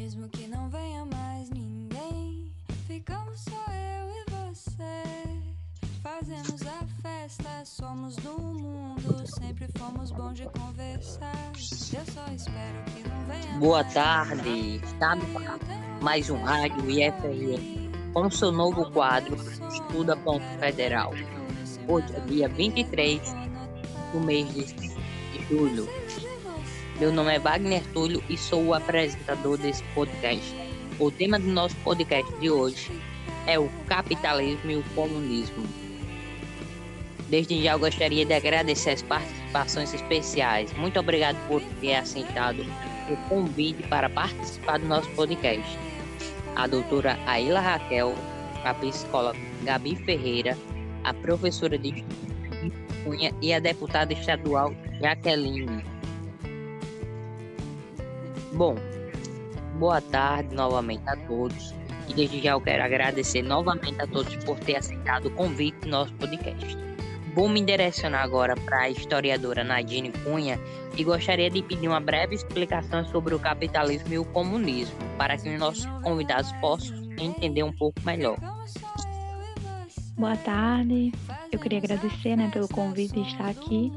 Mesmo que não venha mais ninguém, ficamos só eu e você. Fazemos a festa, somos do mundo, sempre fomos bons de conversar. Eu só espero que não venha Boa mais tarde, está no mais um rádio IFRN com seu novo quadro Estuda Ponto Federal. Hoje é dia 23 do mês de julho. Meu nome é Wagner Túlio e sou o apresentador desse podcast. O tema do nosso podcast de hoje é o capitalismo e o comunismo. Desde já eu gostaria de agradecer as participações especiais. Muito obrigado por ter aceitado o convite para participar do nosso podcast. A doutora Aila Raquel, a psicóloga Gabi Ferreira, a professora de Cunha e a deputada estadual Jaqueline. Bom, boa tarde novamente a todos. E desde já eu quero agradecer novamente a todos por ter aceitado o convite do nosso podcast. Vou me direcionar agora para a historiadora Nadine Cunha e gostaria de pedir uma breve explicação sobre o capitalismo e o comunismo, para que os nossos convidados possam entender um pouco melhor. Boa tarde. Eu queria agradecer né, pelo convite de estar aqui.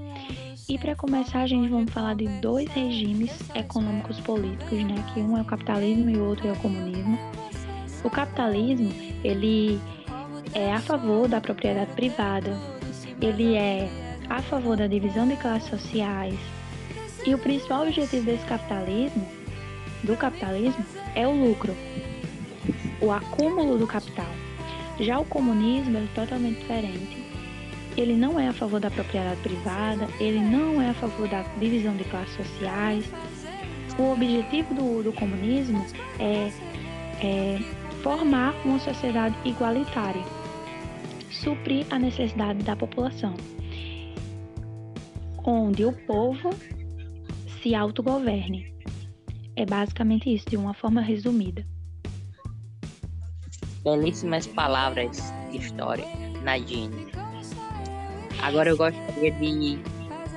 E para começar, a gente vamos falar de dois regimes econômicos políticos, né? Que um é o capitalismo e o outro é o comunismo. O capitalismo, ele é a favor da propriedade privada, ele é a favor da divisão de classes sociais. E o principal objetivo desse capitalismo, do capitalismo, é o lucro, o acúmulo do capital. Já o comunismo é totalmente diferente. Ele não é a favor da propriedade privada, ele não é a favor da divisão de classes sociais. O objetivo do, do comunismo é, é formar uma sociedade igualitária, suprir a necessidade da população, onde o povo se autogoverne. É basicamente isso, de uma forma resumida. Belíssimas palavras de história, Nadine. Agora eu gostaria de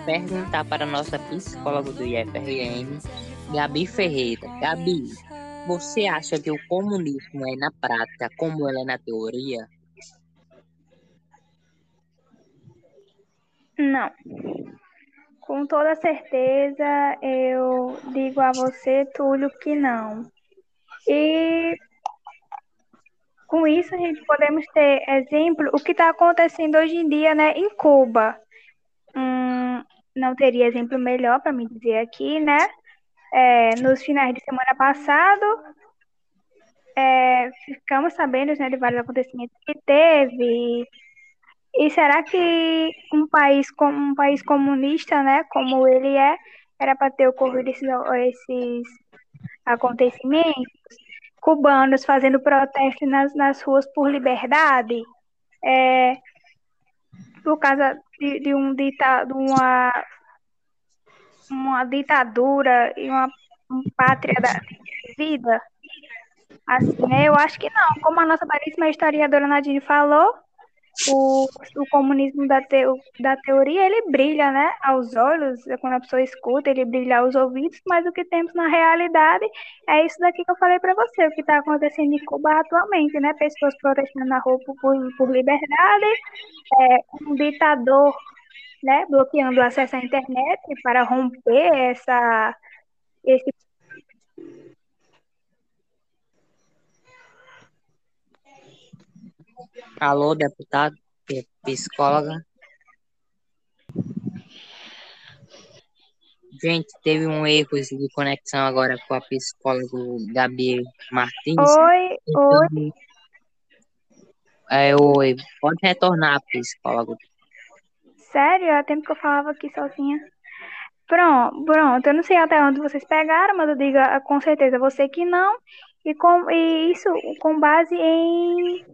perguntar para a nossa psicóloga do IFRN, Gabi Ferreira. Gabi, você acha que o comunismo é na prática como ele é na teoria? Não. Com toda certeza, eu digo a você, Túlio, que não. E com isso, a gente podemos ter exemplo o que está acontecendo hoje em dia, né, em Cuba. Hum, não teria exemplo melhor para me dizer aqui, né? É, nos finais de semana passado, é, ficamos sabendo né, de vários acontecimentos que teve. E será que um país um país comunista, né, como ele é, era para ter ocorrido esses, esses acontecimentos? Cubanos fazendo protesto nas, nas ruas por liberdade, é, por causa de, de um dita, de uma, uma ditadura e uma, uma pátria da vida. Assim, né? Eu acho que não. Como a nossa belíssima historiadora Nadine falou, o, o comunismo da, teo, da teoria, ele brilha, né, aos olhos, quando a pessoa escuta, ele brilha aos ouvidos, mas o que temos na realidade é isso daqui que eu falei para você, o que está acontecendo em Cuba atualmente, né, pessoas protestando na rua por, por liberdade, é, um ditador, né, bloqueando o acesso à internet para romper essa, esse Alô, deputado, p- psicóloga. Gente, teve um erro de conexão agora com a psicóloga Gabi Martins. Oi, oi. Então, é, oi, pode retornar, psicólogo. Sério? Há tempo que eu falava aqui sozinha. Pronto, pronto. Eu não sei até onde vocês pegaram, mas eu digo ah, com certeza você que não. E, com, e isso com base em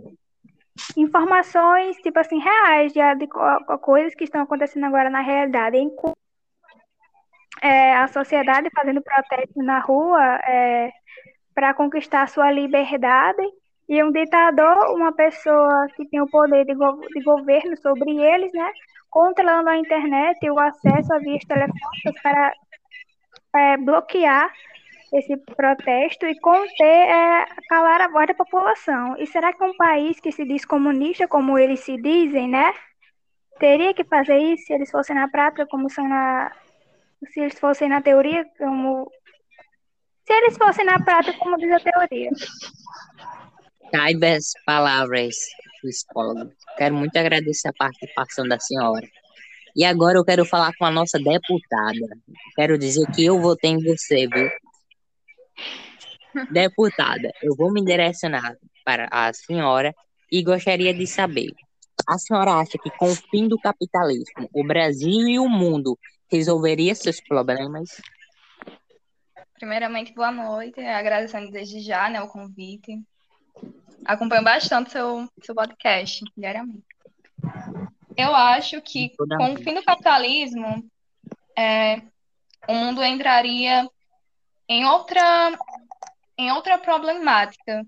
informações, tipo assim, reais, de, de co- coisas que estão acontecendo agora na realidade. Em, é, a sociedade fazendo protesto na rua é, para conquistar sua liberdade E um ditador, uma pessoa que tem o poder de, go de governo sobre eles, né? Controlando a internet e o acesso a vias telefônicas para é, bloquear esse protesto e conter, é, calar a voz da população. E será que um país que se diz comunista, como eles se dizem, né? Teria que fazer isso se eles fossem na prática, como são na. Se eles fossem na teoria, como. Se eles fossem na prática, como diz a teoria. Saibas palavras do psicólogo. Quero muito agradecer a participação da senhora. E agora eu quero falar com a nossa deputada. Quero dizer que eu votei em você, viu? Deputada, eu vou me direcionar para a senhora e gostaria de saber: a senhora acha que com o fim do capitalismo, o Brasil e o mundo resolveria seus problemas? Primeiramente, boa noite, agradecendo desde já né, o convite. Acompanho bastante seu, seu podcast diariamente. Eu acho que com o fim do capitalismo, é, o mundo entraria em outra, em outra problemática.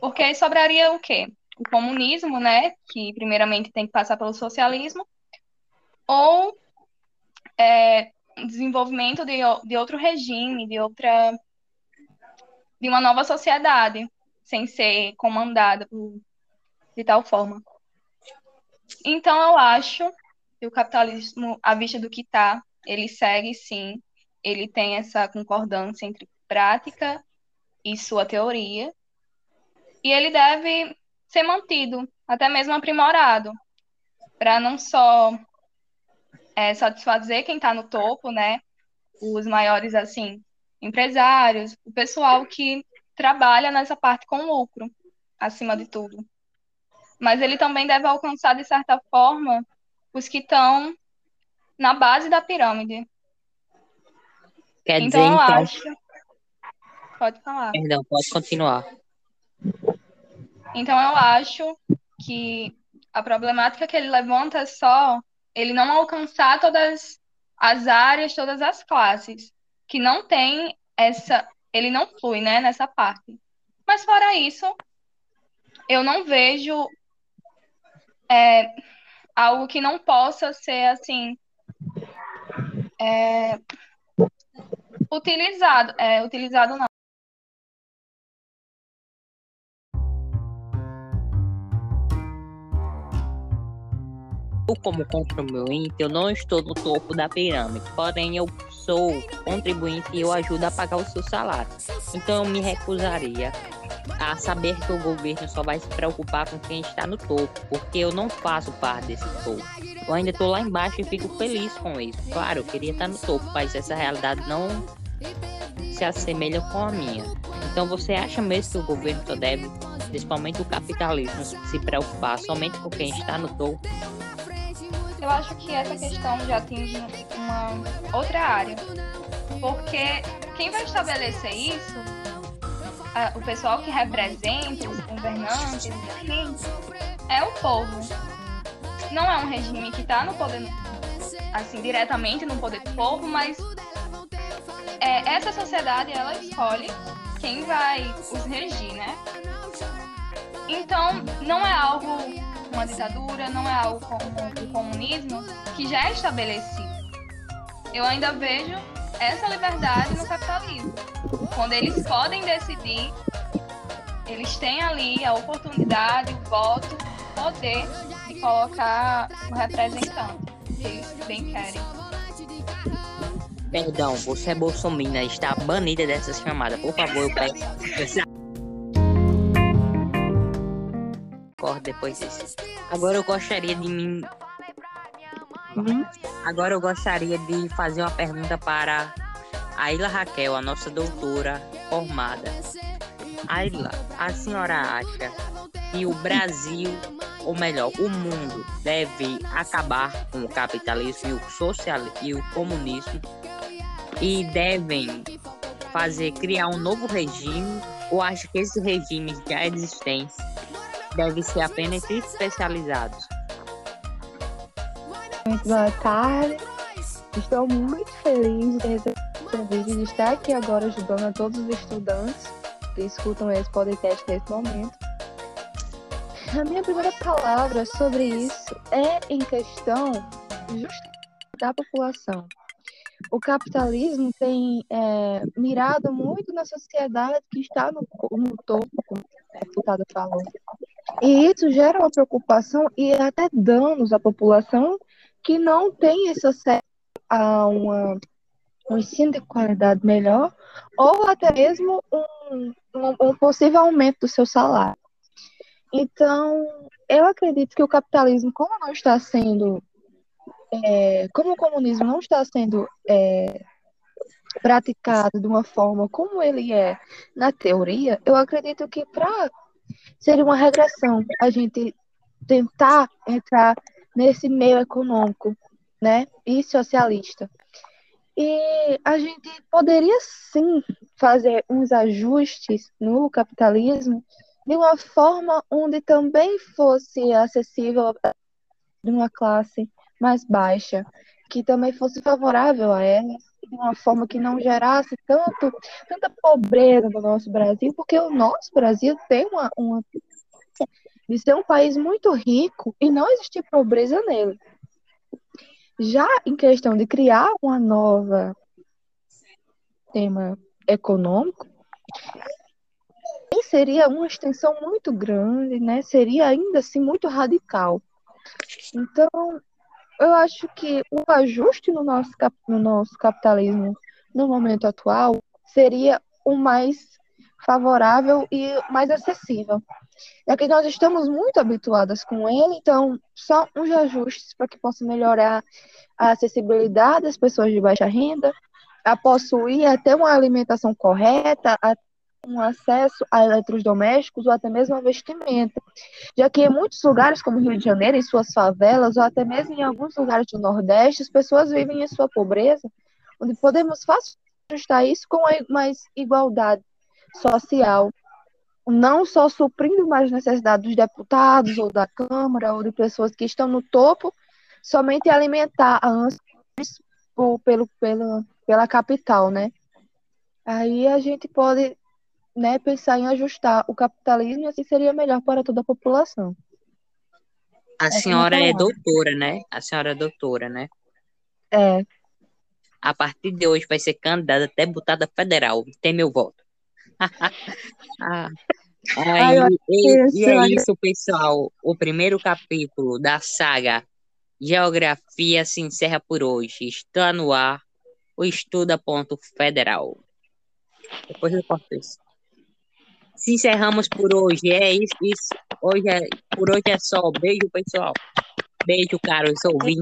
Porque aí sobraria o quê? O comunismo, né? Que primeiramente tem que passar pelo socialismo, ou é, desenvolvimento de, de outro regime, de outra. de uma nova sociedade, sem ser comandada de tal forma. Então, eu acho que o capitalismo, à vista do que está, ele segue sim ele tem essa concordância entre prática e sua teoria, e ele deve ser mantido, até mesmo aprimorado, para não só é, satisfazer quem está no topo, né, os maiores assim empresários, o pessoal que trabalha nessa parte com lucro, acima de tudo. Mas ele também deve alcançar, de certa forma, os que estão na base da pirâmide, Quer então, dizer, eu então. acho. Pode falar. Perdão, pode continuar. Então, eu acho que a problemática que ele levanta é só ele não alcançar todas as áreas, todas as classes, que não tem essa. Ele não flui, né, nessa parte. Mas, fora isso, eu não vejo é, algo que não possa ser, assim. É, utilizado, é, utilizado não. Eu, como contribuinte, eu não estou no topo da pirâmide, porém eu sou contribuinte e eu ajudo a pagar o seu salário. Então eu me recusaria a saber que o governo só vai se preocupar com quem está no topo, porque eu não faço parte desse topo. Eu ainda estou lá embaixo e fico feliz com isso. Claro, eu queria estar no topo, mas essa realidade não se assemelha com a minha. Então você acha mesmo que o governo só deve, principalmente o capitalismo, se preocupar somente com quem está no topo? Eu acho que essa questão já atinge uma outra área. Porque quem vai estabelecer isso, o pessoal que representa os governantes, enfim, é o povo. Não é um regime que está no poder, assim, diretamente no poder do povo, mas é, essa sociedade ela escolhe quem vai os regir, né? Então, não é algo, uma ditadura, não é algo como o comunismo que já é estabelecido. Eu ainda vejo essa liberdade no capitalismo. Quando eles podem decidir, eles têm ali a oportunidade, o voto, o poder de colocar o representante que eles bem querem. Perdão, você é bolsominion, está banida dessa chamada. Por favor, eu peço. Depois disso. Agora eu gostaria de me. Agora eu gostaria de fazer uma pergunta para a Ilha Raquel, a nossa doutora formada. Ayla, a senhora acha que o Brasil, ou melhor, o mundo, deve acabar com o capitalismo e o socialismo e o comunismo e devem fazer criar um novo regime ou acha que esses regimes já existentes devem ser apenas especializados? Muito boa tarde. Estou muito feliz de recebido o convite de estar aqui agora ajudando a todos os estudantes que escutam esse podcast nesse momento. a minha primeira palavra sobre isso é em questão da população. O capitalismo tem é, mirado muito na sociedade que está no, no topo, como a deputada falou. E isso gera uma preocupação e até danos à população que não tem esse acesso a uma, um ensino de qualidade melhor ou até mesmo um, um, um possível aumento do seu salário. Então, eu acredito que o capitalismo, como não está sendo, é, como o comunismo não está sendo é, praticado de uma forma como ele é na teoria, eu acredito que para seria uma regressão a gente tentar entrar nesse meio econômico, né, e socialista. E a gente poderia sim fazer uns ajustes no capitalismo de uma forma onde também fosse acessível de uma classe mais baixa, que também fosse favorável a ela, de uma forma que não gerasse tanto, tanta pobreza no nosso Brasil, porque o nosso Brasil tem uma, uma de ser um país muito rico e não existir pobreza nele. Já em questão de criar uma nova tema econômico, seria uma extensão muito grande, né? Seria ainda assim muito radical. Então, eu acho que o ajuste no nosso, no nosso capitalismo no momento atual seria o mais favorável e mais acessível. É que nós estamos muito habituadas com ele, então só uns ajustes para que possa melhorar a acessibilidade das pessoas de baixa renda, a possuir até uma alimentação correta, a um acesso a eletrodomésticos ou até mesmo a vestimenta, já que em muitos lugares, como Rio de Janeiro, em suas favelas, ou até mesmo em alguns lugares do Nordeste, as pessoas vivem em sua pobreza, onde podemos facilmente ajustar isso com mais igualdade social, não só suprindo mais necessidades dos deputados ou da Câmara ou de pessoas que estão no topo, somente alimentar a ânsia pelo, pelo, pela capital, né? Aí a gente pode né, pensar em ajustar o capitalismo e assim seria melhor para toda a população. A é senhora é doutora, né? A senhora é doutora, né? É. A partir de hoje vai ser candidata até deputada federal. Tem meu voto. ah. Aí, e, e é isso, pessoal. O primeiro capítulo da saga Geografia se encerra por hoje. Está no ar o Estuda Ponto Federal. Depois eu posto isso. Se encerramos por hoje. É isso, isso. Hoje é, por hoje é só. Beijo, pessoal. Beijo, caros ouvintes.